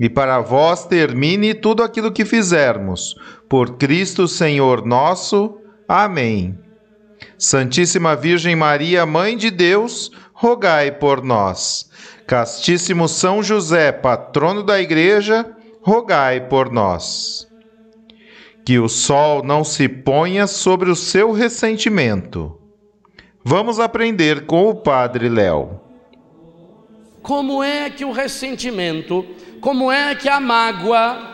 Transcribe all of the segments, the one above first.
e para vós termine tudo aquilo que fizermos. Por Cristo Senhor nosso. Amém. Santíssima Virgem Maria, Mãe de Deus, rogai por nós. Castíssimo São José, patrono da Igreja, rogai por nós que o sol não se ponha sobre o seu ressentimento. Vamos aprender com o Padre Léo. Como é que o ressentimento, como é que a mágoa,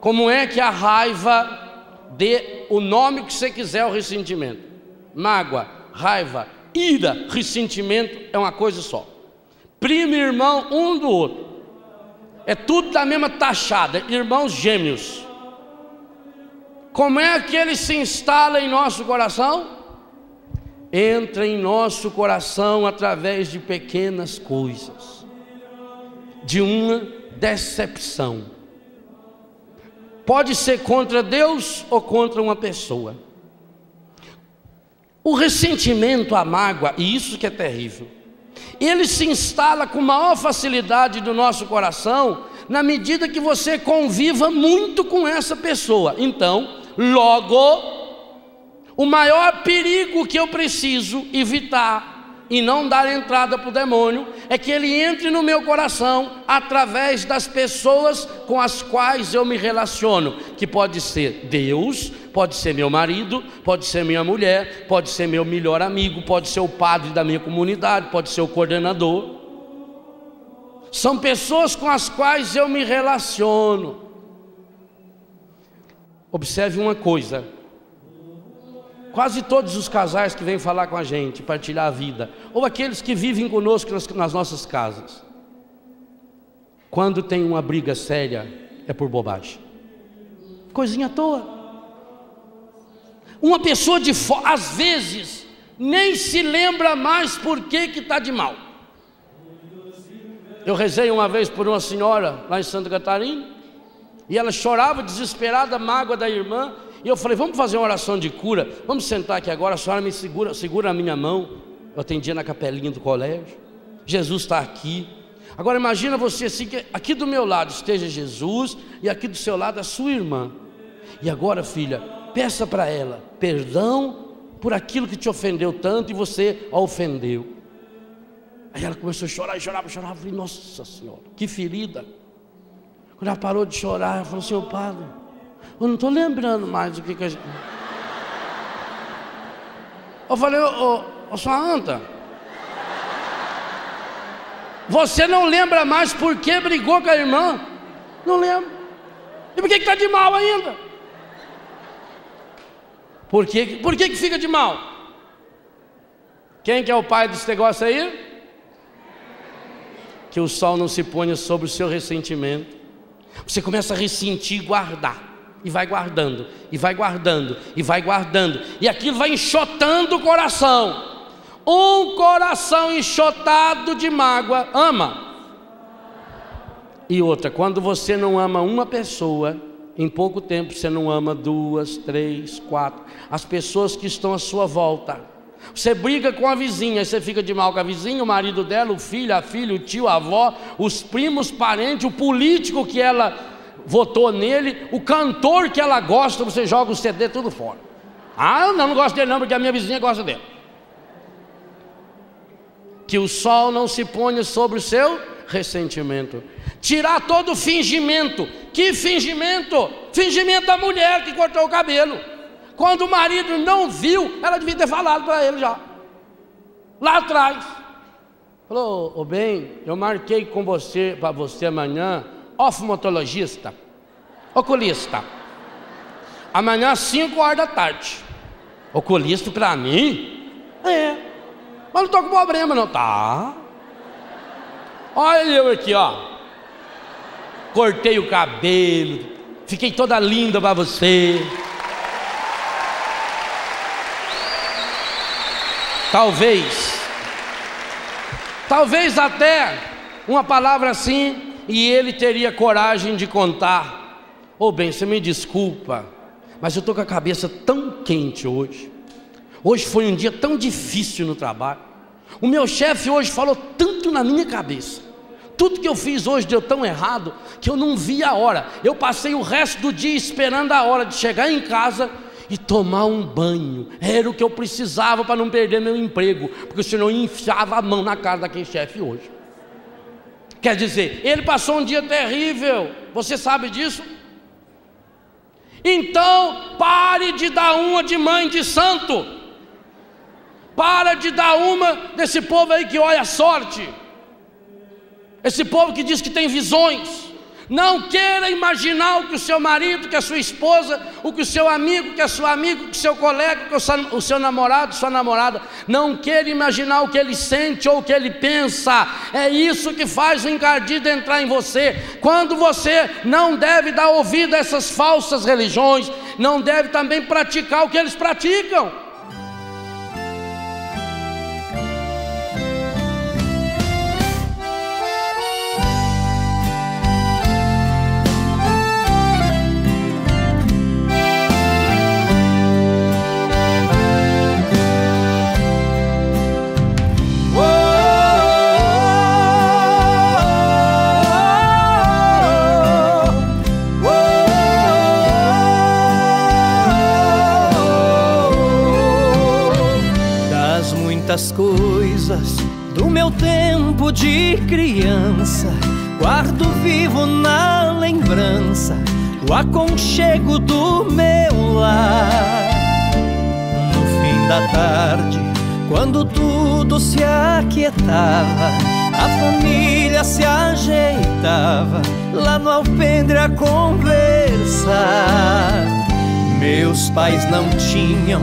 como é que a raiva, dê o nome que você quiser ao ressentimento. Mágoa, raiva, ira, ressentimento é uma coisa só. Primo e irmão um do outro. É tudo da mesma taxada, irmãos gêmeos. Como é que ele se instala em nosso coração? Entra em nosso coração através de pequenas coisas, de uma decepção. Pode ser contra Deus ou contra uma pessoa. O ressentimento, a mágoa, e isso que é terrível, ele se instala com maior facilidade do nosso coração na medida que você conviva muito com essa pessoa. Então, Logo, o maior perigo que eu preciso evitar e não dar entrada para o demônio é que ele entre no meu coração através das pessoas com as quais eu me relaciono, que pode ser Deus, pode ser meu marido, pode ser minha mulher, pode ser meu melhor amigo, pode ser o padre da minha comunidade, pode ser o coordenador. São pessoas com as quais eu me relaciono. Observe uma coisa: quase todos os casais que vêm falar com a gente, partilhar a vida, ou aqueles que vivem conosco nas, nas nossas casas, quando tem uma briga séria, é por bobagem, coisinha à toa. Uma pessoa de fora, às vezes, nem se lembra mais por que está de mal. Eu rezei uma vez por uma senhora lá em Santa Catarina, e ela chorava desesperada, mágoa da irmã. E eu falei: Vamos fazer uma oração de cura. Vamos sentar aqui agora. A senhora me segura, segura a minha mão. Eu atendia na capelinha do colégio. Jesus está aqui. Agora imagina você assim, que aqui do meu lado esteja Jesus e aqui do seu lado a sua irmã. E agora, filha, peça para ela perdão por aquilo que te ofendeu tanto e você a ofendeu. Aí ela começou a chorar, chorava, chorava. Eu falei, nossa senhora, que ferida. Quando ela parou de chorar, ela falou assim, ô padre, eu não estou lembrando mais do que, que a gente. Eu falei, ô, sua anta, você não lembra mais por que brigou com a irmã? Não lembro. E por que está de mal ainda? Por que, por que, que fica de mal? Quem que é o pai desse negócio aí? Que o sol não se ponha sobre o seu ressentimento. Você começa a ressentir e guardar. E vai guardando, e vai guardando, e vai guardando. E aquilo vai enxotando o coração. Um coração enxotado de mágoa ama. E outra, quando você não ama uma pessoa, em pouco tempo você não ama duas, três, quatro. As pessoas que estão à sua volta. Você briga com a vizinha, você fica de mal com a vizinha, o marido dela, o filho, a filha, o tio, a avó, os primos, parentes, o político que ela votou nele, o cantor que ela gosta, você joga o CD tudo fora. Ah, não, não gosto dele não, porque a minha vizinha gosta dele. Que o sol não se ponha sobre o seu ressentimento. Tirar todo fingimento. Que fingimento? Fingimento da mulher que cortou o cabelo. Quando o marido não viu, ela devia ter falado para ele já. Lá atrás. Falou, ô bem, eu marquei com você, para você amanhã, oftalmologista, oculista. Amanhã, 5 horas da tarde. Oculista para mim? É. Mas não estou com problema, não. Tá. Olha eu aqui, ó. Cortei o cabelo. Fiquei toda linda para você. Talvez. Talvez até uma palavra assim e ele teria coragem de contar. Ô oh, bem, você me desculpa, mas eu estou com a cabeça tão quente hoje. Hoje foi um dia tão difícil no trabalho. O meu chefe hoje falou tanto na minha cabeça. Tudo que eu fiz hoje deu tão errado que eu não vi a hora. Eu passei o resto do dia esperando a hora de chegar em casa e tomar um banho. Era o que eu precisava para não perder meu emprego, porque senão eu enfiava a mão na cara daquele chefe hoje. Quer dizer, ele passou um dia terrível. Você sabe disso? Então, pare de dar uma de mãe de santo. Para de dar uma desse povo aí que olha a sorte. Esse povo que diz que tem visões. Não queira imaginar o que o seu marido, que a sua esposa, o que o seu amigo, que a sua amigo, que o seu colega, que o seu, o seu namorado, sua namorada. Não queira imaginar o que ele sente ou o que ele pensa. É isso que faz o encardido entrar em você. Quando você não deve dar ouvido a essas falsas religiões, não deve também praticar o que eles praticam. Muitas coisas do meu tempo de criança. Guardo vivo na lembrança o aconchego do meu lar. No fim da tarde, quando tudo se aquietava, a família se ajeitava lá no alpendre a conversar. Meus pais não tinham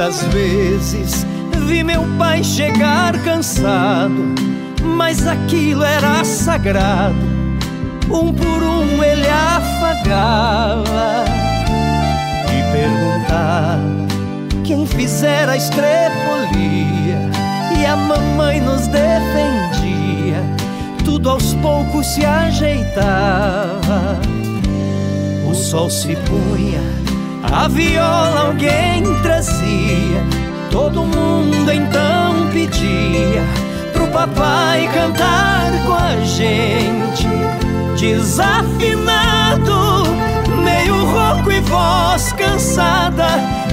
Tantas vezes vi meu pai chegar cansado, mas aquilo era sagrado. Um por um ele afagava e perguntava quem fizera a estrepolia. E a mamãe nos defendia, tudo aos poucos se ajeitava. O sol se punha a viola alguém trazia, todo mundo então pedia pro papai cantar com a gente. Desafinado, meio rouco e voz cansada,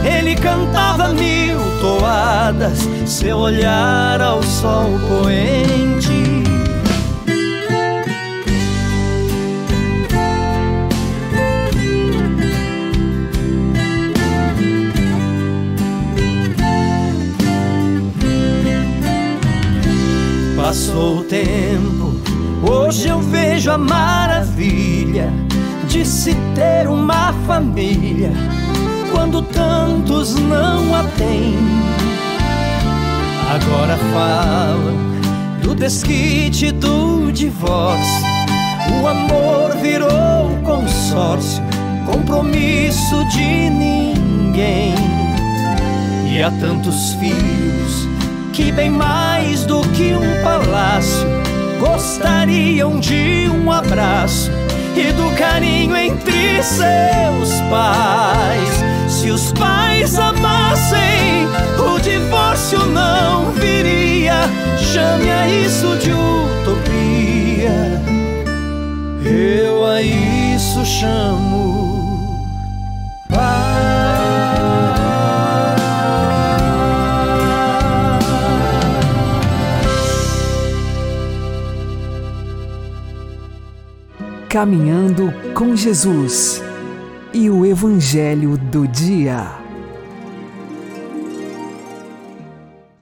ele cantava mil toadas, seu olhar ao sol poente. Passou o tempo, hoje eu vejo a maravilha de se ter uma família quando tantos não a têm. Agora falam do desquite do divórcio. O amor virou consórcio, compromisso de ninguém. E há tantos filhos que bem mais do que um palácio gostariam de um abraço e do carinho entre seus pais. Se os pais amassem, o divórcio não viria. Chame a isso de utopia. Eu a isso chamo Caminhando com Jesus e o Evangelho do Dia.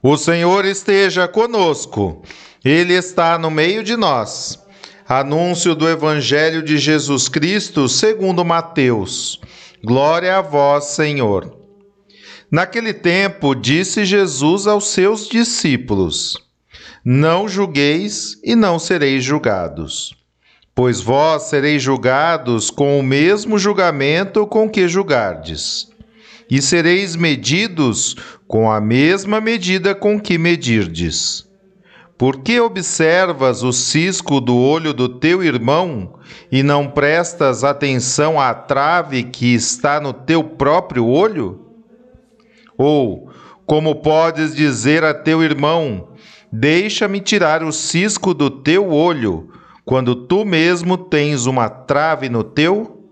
O Senhor esteja conosco, Ele está no meio de nós. Anúncio do Evangelho de Jesus Cristo segundo Mateus. Glória a vós, Senhor. Naquele tempo, disse Jesus aos seus discípulos: Não julgueis e não sereis julgados. Pois vós sereis julgados com o mesmo julgamento com que julgardes, e sereis medidos com a mesma medida com que medirdes. Por que observas o cisco do olho do teu irmão e não prestas atenção à trave que está no teu próprio olho? Ou, como podes dizer a teu irmão: Deixa-me tirar o cisco do teu olho, quando tu mesmo tens uma trave no teu?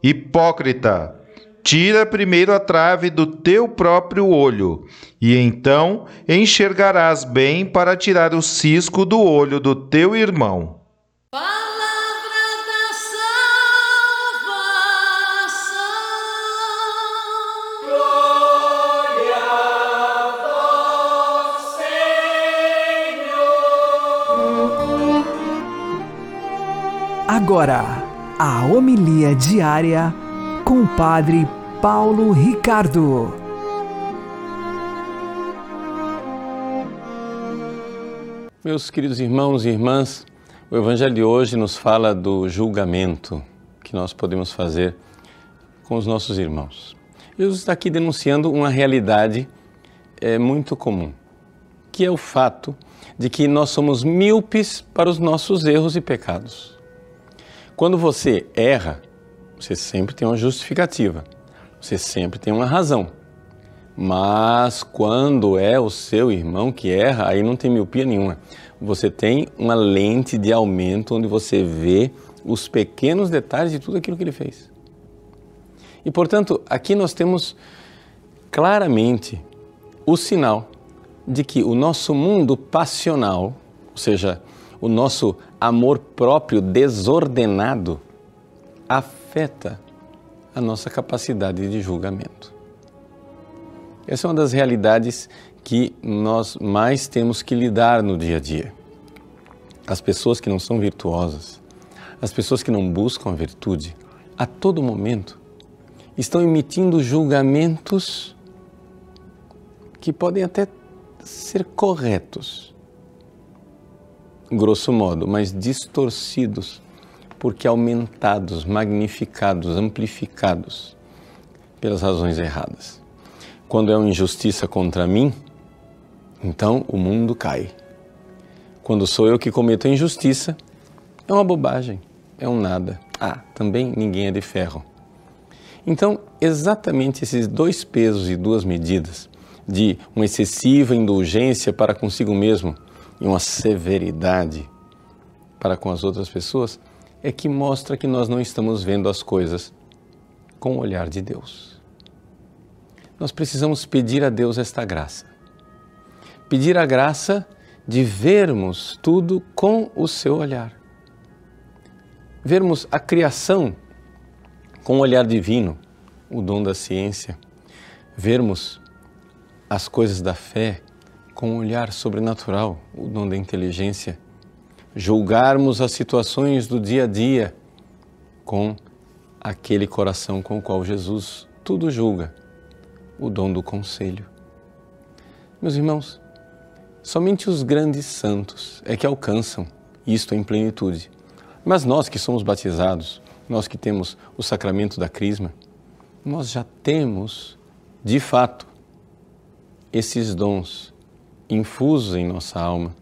Hipócrita, tira primeiro a trave do teu próprio olho, e então enxergarás bem para tirar o cisco do olho do teu irmão. Agora, a homilia diária com o Padre Paulo Ricardo. Meus queridos irmãos e irmãs, o Evangelho de hoje nos fala do julgamento que nós podemos fazer com os nossos irmãos. Jesus está aqui denunciando uma realidade é, muito comum, que é o fato de que nós somos míopes para os nossos erros e pecados. Quando você erra, você sempre tem uma justificativa, você sempre tem uma razão. Mas quando é o seu irmão que erra, aí não tem miopia nenhuma. Você tem uma lente de aumento onde você vê os pequenos detalhes de tudo aquilo que ele fez. E portanto, aqui nós temos claramente o sinal de que o nosso mundo passional, ou seja, o nosso amor próprio desordenado, afeta a nossa capacidade de julgamento. Essa é uma das realidades que nós mais temos que lidar no dia a dia. As pessoas que não são virtuosas, as pessoas que não buscam a virtude, a todo momento estão emitindo julgamentos que podem até ser corretos, grosso modo, mas distorcidos, porque aumentados, magnificados, amplificados pelas razões erradas. Quando é uma injustiça contra mim, então o mundo cai. Quando sou eu que cometo a injustiça, é uma bobagem, é um nada. Ah, também ninguém é de ferro. Então, exatamente esses dois pesos e duas medidas, de uma excessiva indulgência para consigo mesmo e uma severidade para com as outras pessoas, é que mostra que nós não estamos vendo as coisas com o olhar de Deus nós precisamos pedir a Deus esta graça. Pedir a graça de vermos tudo com o seu olhar. Vermos a criação com o olhar divino, o dom da ciência. Vermos as coisas da fé com o olhar sobrenatural, o dom da inteligência. Julgarmos as situações do dia a dia com aquele coração com o qual Jesus tudo julga o dom do conselho. Meus irmãos, somente os grandes santos é que alcançam isto em plenitude. Mas nós que somos batizados, nós que temos o sacramento da Crisma, nós já temos, de fato, esses dons infusos em nossa alma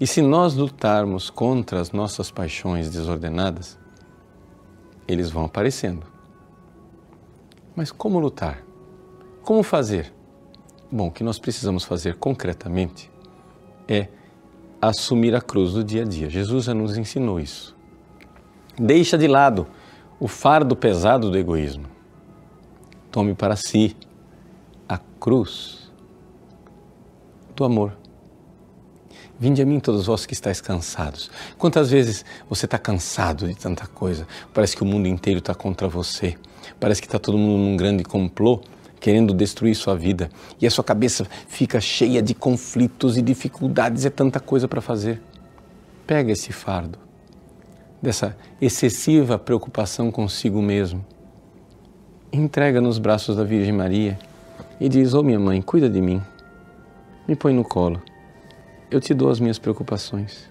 E se nós lutarmos contra as nossas paixões desordenadas, eles vão aparecendo. Mas como lutar? Como fazer? Bom, o que nós precisamos fazer concretamente é assumir a cruz do dia a dia. Jesus já nos ensinou isso. Deixa de lado o fardo pesado do egoísmo. Tome para si a cruz do amor. Vinde a mim todos vós que estáis cansados. Quantas vezes você está cansado de tanta coisa? Parece que o mundo inteiro está contra você. Parece que está todo mundo num grande complô querendo destruir sua vida. E a sua cabeça fica cheia de conflitos e dificuldades. É tanta coisa para fazer. Pega esse fardo, dessa excessiva preocupação consigo mesmo. Entrega nos braços da Virgem Maria e diz: oh, minha mãe, cuida de mim. Me põe no colo eu te dou as minhas preocupações.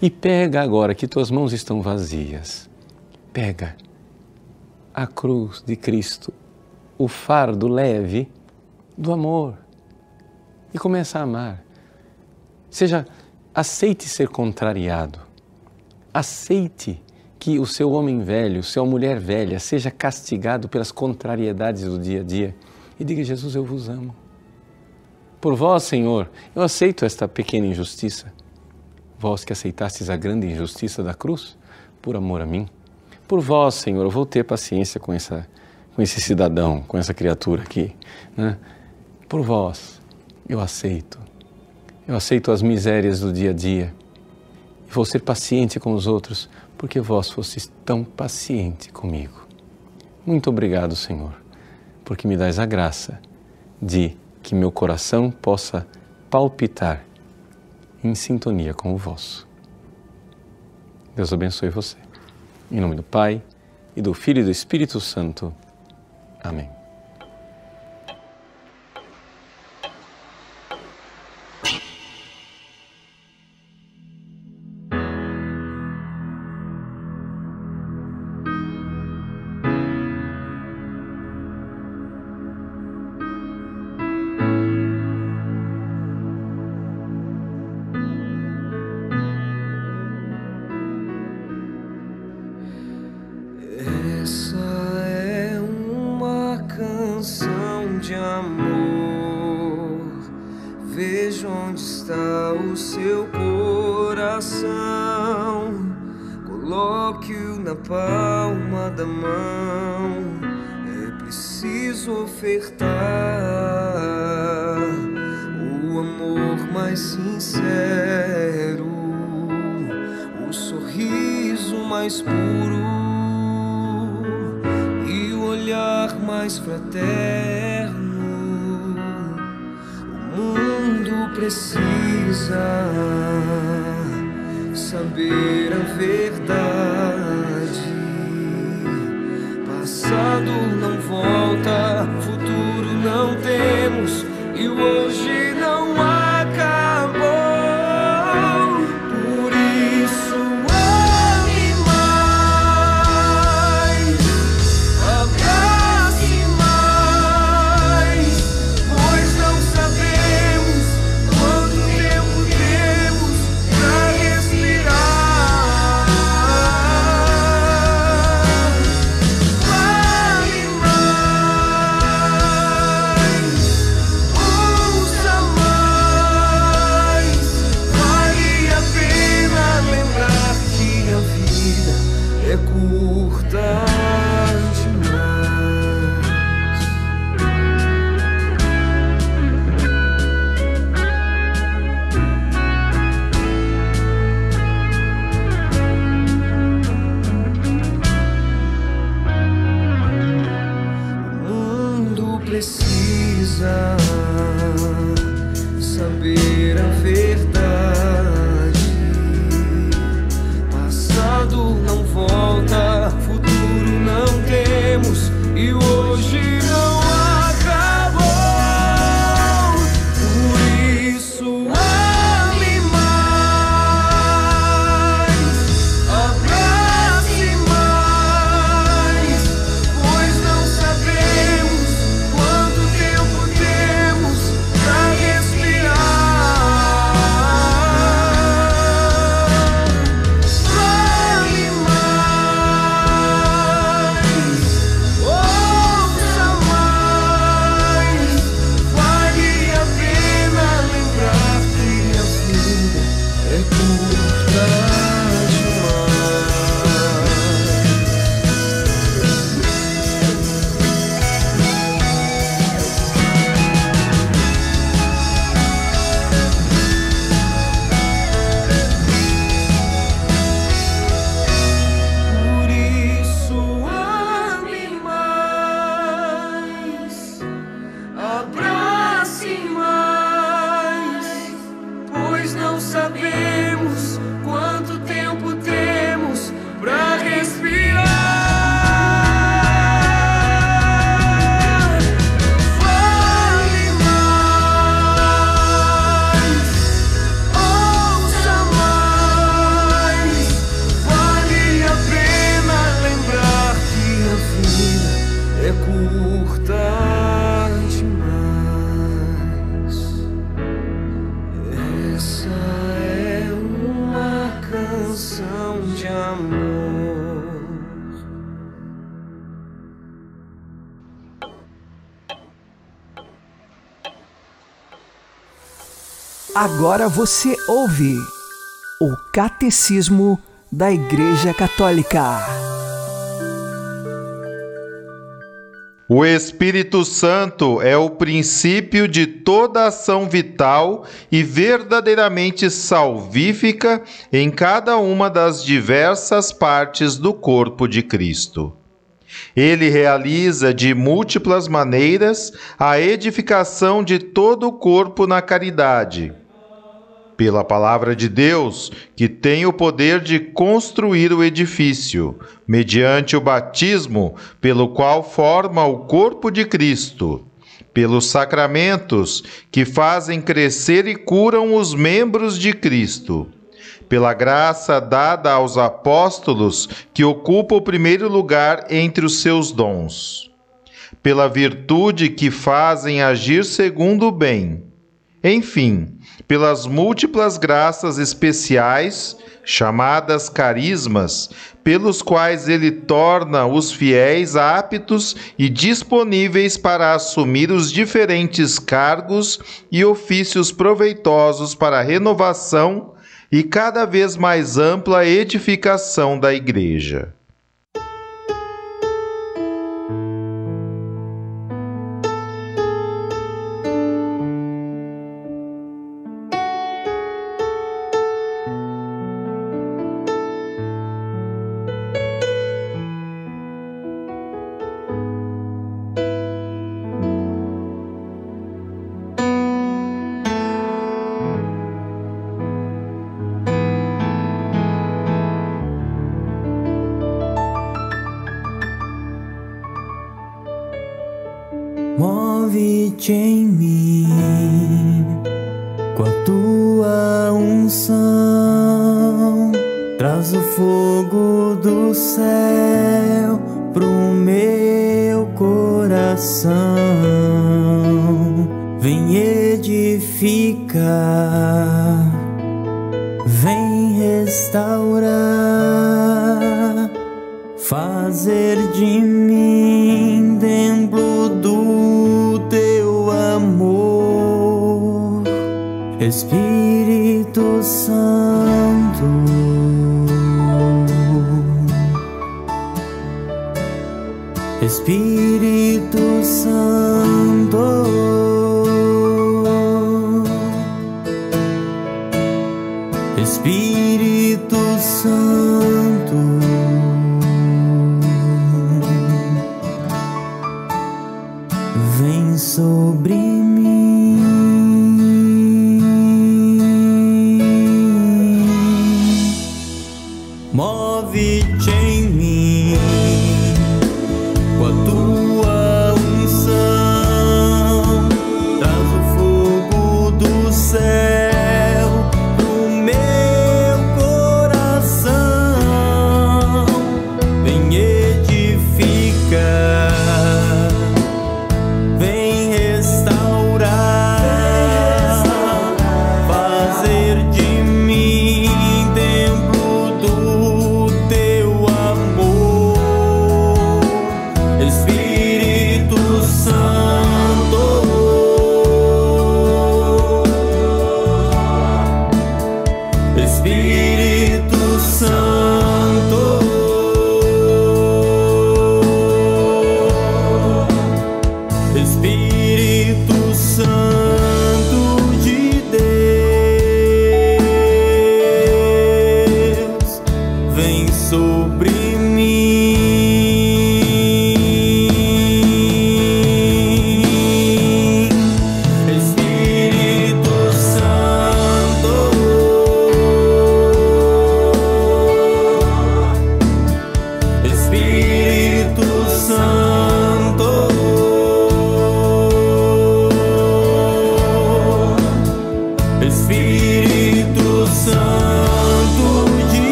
E pega agora que tuas mãos estão vazias, pega a cruz de Cristo, o fardo leve do amor e começa a amar. Seja, aceite ser contrariado, aceite que o seu homem velho, sua mulher velha, seja castigado pelas contrariedades do dia a dia e diga: Jesus, eu vos amo. Por vós, Senhor, eu aceito esta pequena injustiça. Vós que aceitastes a grande injustiça da cruz, por amor a mim. Por vós, Senhor, eu vou ter paciência com, essa, com esse cidadão, com essa criatura aqui. Né? Por vós, eu aceito. Eu aceito as misérias do dia a dia. E vou ser paciente com os outros, porque vós fostes tão paciente comigo. Muito obrigado, Senhor, porque me dás a graça de que meu coração possa palpitar em sintonia com o vosso. Deus abençoe você. Em nome do Pai, e do Filho e do Espírito Santo. Amém. Não volta, futuro Agora você ouve o Catecismo da Igreja Católica. O Espírito Santo é o princípio de toda ação vital e verdadeiramente salvífica em cada uma das diversas partes do corpo de Cristo. Ele realiza de múltiplas maneiras a edificação de todo o corpo na caridade. Pela palavra de Deus, que tem o poder de construir o edifício, mediante o batismo, pelo qual forma o corpo de Cristo, pelos sacramentos, que fazem crescer e curam os membros de Cristo. Pela graça dada aos apóstolos, que ocupa o primeiro lugar entre os seus dons, pela virtude que fazem agir segundo o bem, enfim, pelas múltiplas graças especiais, chamadas carismas, pelos quais ele torna os fiéis aptos e disponíveis para assumir os diferentes cargos e ofícios proveitosos para a renovação e cada vez mais ampla edificação da Igreja. Coração. Vem edificar, vem restaurar, fazer de mim templo do teu amor, Espírito Santo. Espírito Santo.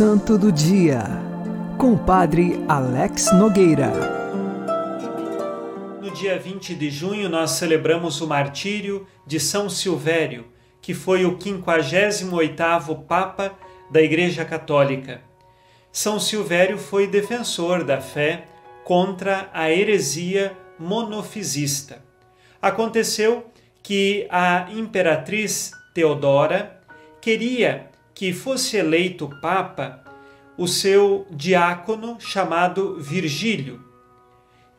Santo do Dia, com o Padre Alex Nogueira. No dia 20 de junho, nós celebramos o martírio de São Silvério, que foi o 58º Papa da Igreja Católica. São Silvério foi defensor da fé contra a heresia monofisista. Aconteceu que a imperatriz Teodora queria que fosse eleito papa o seu diácono chamado Virgílio.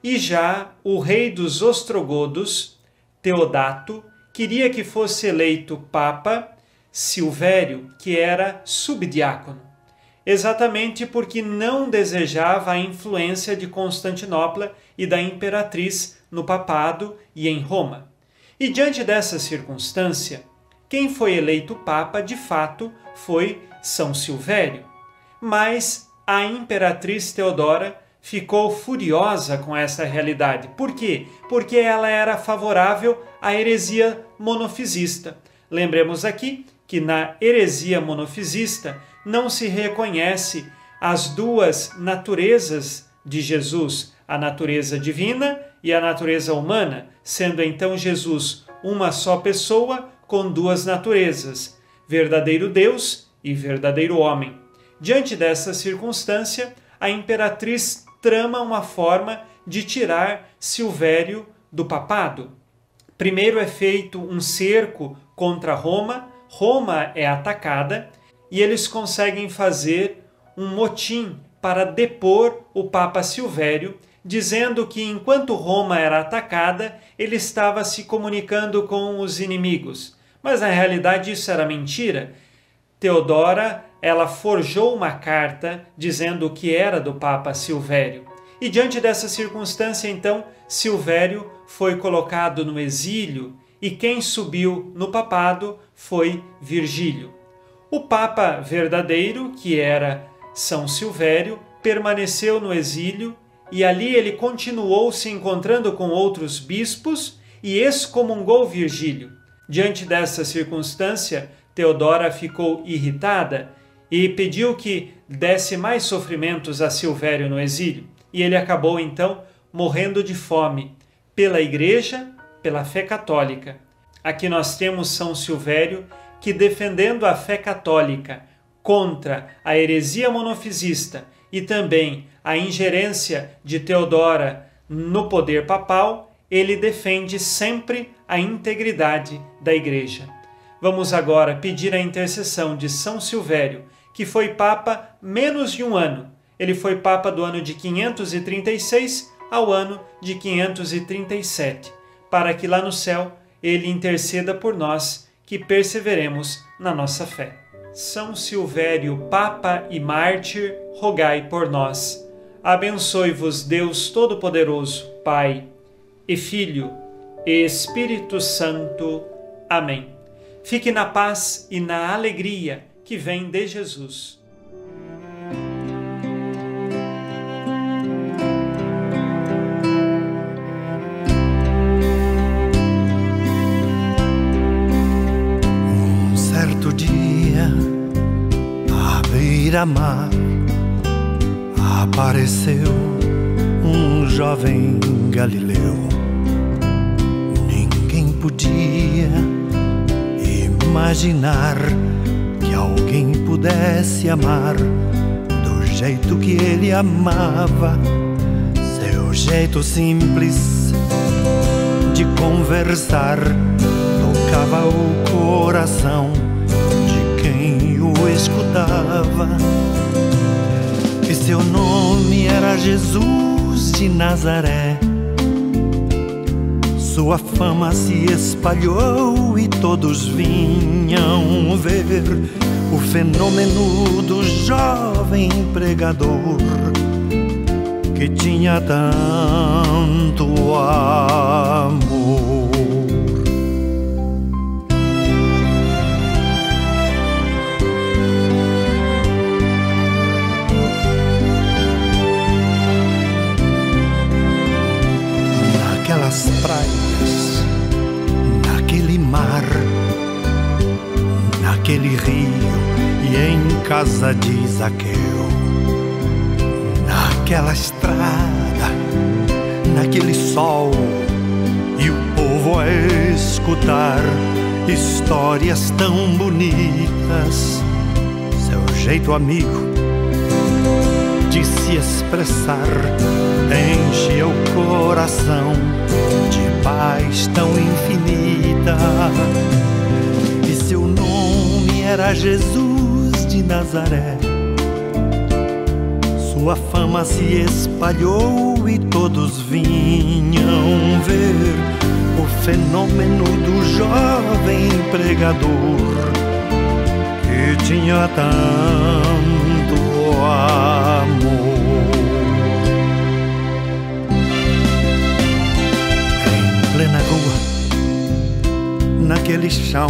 E já o rei dos ostrogodos, Teodato, queria que fosse eleito papa Silvério, que era subdiácono, exatamente porque não desejava a influência de Constantinopla e da imperatriz no papado e em Roma. E diante dessa circunstância, quem foi eleito papa de fato foi São Silvério. Mas a imperatriz Teodora ficou furiosa com essa realidade. Por quê? Porque ela era favorável à heresia monofisista. Lembremos aqui que na heresia monofisista não se reconhece as duas naturezas de Jesus, a natureza divina e a natureza humana, sendo então Jesus uma só pessoa com duas naturezas, verdadeiro Deus e verdadeiro homem. Diante dessa circunstância, a imperatriz trama uma forma de tirar Silvério do papado. Primeiro é feito um cerco contra Roma, Roma é atacada e eles conseguem fazer um motim para depor o Papa Silvério, dizendo que enquanto Roma era atacada, ele estava se comunicando com os inimigos. Mas na realidade isso era mentira. Teodora, ela forjou uma carta dizendo que era do Papa Silvério. E diante dessa circunstância, então, Silvério foi colocado no exílio e quem subiu no papado foi Virgílio. O Papa verdadeiro, que era São Silvério, permaneceu no exílio e ali ele continuou se encontrando com outros bispos e excomungou Virgílio. Diante dessa circunstância, Teodora ficou irritada e pediu que desse mais sofrimentos a Silvério no exílio. E ele acabou então morrendo de fome pela Igreja, pela fé católica. Aqui nós temos São Silvério que, defendendo a fé católica contra a heresia monofisista e também a ingerência de Teodora no poder papal, ele defende sempre a integridade da Igreja. Vamos agora pedir a intercessão de São Silvério, que foi Papa menos de um ano. Ele foi Papa do ano de 536 ao ano de 537, para que lá no céu ele interceda por nós que perseveremos na nossa fé. São Silvério, Papa e Mártir, rogai por nós. Abençoe-vos Deus Todo-Poderoso, Pai e Filho e Espírito Santo. Amém. Fique na paz e na alegria que vem de Jesus. Um certo dia, à beira-mar, apareceu um jovem galileu. Ninguém podia imaginar que alguém pudesse amar do jeito que ele amava, seu jeito simples de conversar tocava o coração de quem o escutava. E seu nome era Jesus de Nazaré. Sua fama se espalhou e todos vinham ver o fenômeno do jovem pregador que tinha tanto amor. Praias, naquele rio e em casa de Zaqueu, naquela estrada, naquele sol e o povo a escutar histórias tão bonitas, seu jeito amigo de se expressar enche o coração de paz tão infinita. Era Jesus de Nazaré. Sua fama se espalhou e todos vinham ver o fenômeno do jovem pregador que tinha tanto amor. Em plena rua, naquele chão,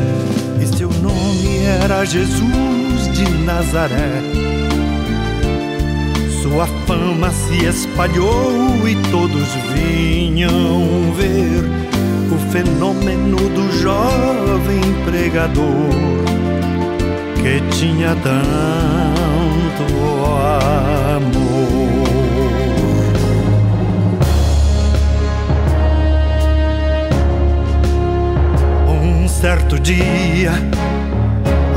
Era Jesus de Nazaré. Sua fama se espalhou e todos vinham ver o fenômeno do jovem pregador que tinha tanto amor. Certo dia,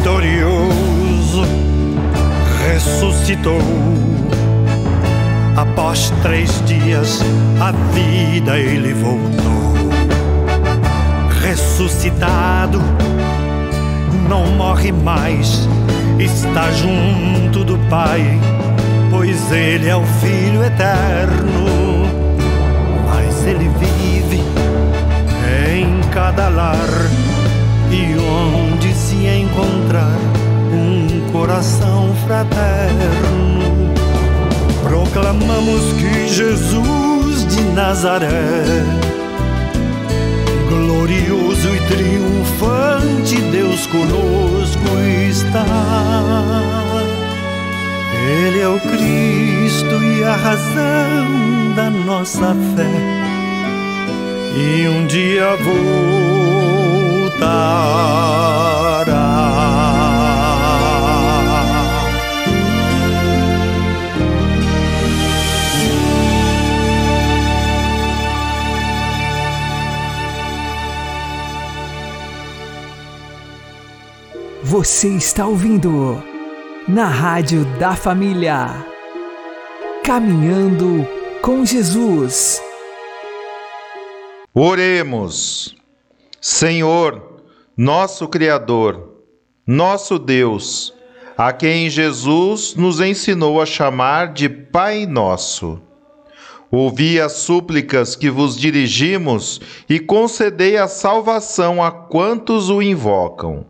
Vitorioso, ressuscitou Após três dias, a vida ele voltou. ressuscitado, não morre mais, está junto do Pai, pois Ele é o Filho eterno. Mas Ele vive em cada lar e onde se encontrar um coração fraterno. Proclamamos que Jesus de Nazaré, glorioso e triunfante, Deus conosco está. Ele é o Cristo e a razão da nossa fé, e um dia voltará. Você está ouvindo na Rádio da Família. Caminhando com Jesus. Oremos. Senhor, nosso Criador, nosso Deus, a quem Jesus nos ensinou a chamar de Pai Nosso. Ouvi as súplicas que vos dirigimos e concedei a salvação a quantos o invocam.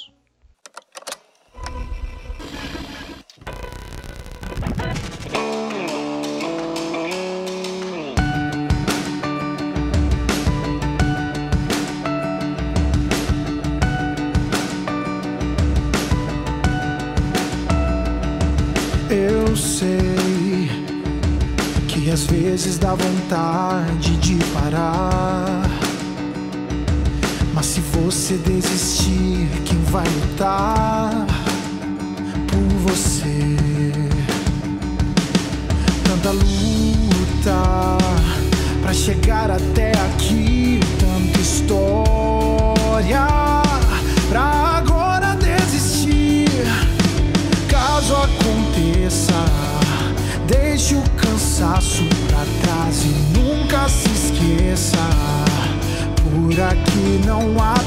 Eu sei que às vezes dá vontade de parar. Mas se você desistir, quem vai lutar por você? Tanta luta pra chegar até aqui, tanta história pra aqui não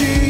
she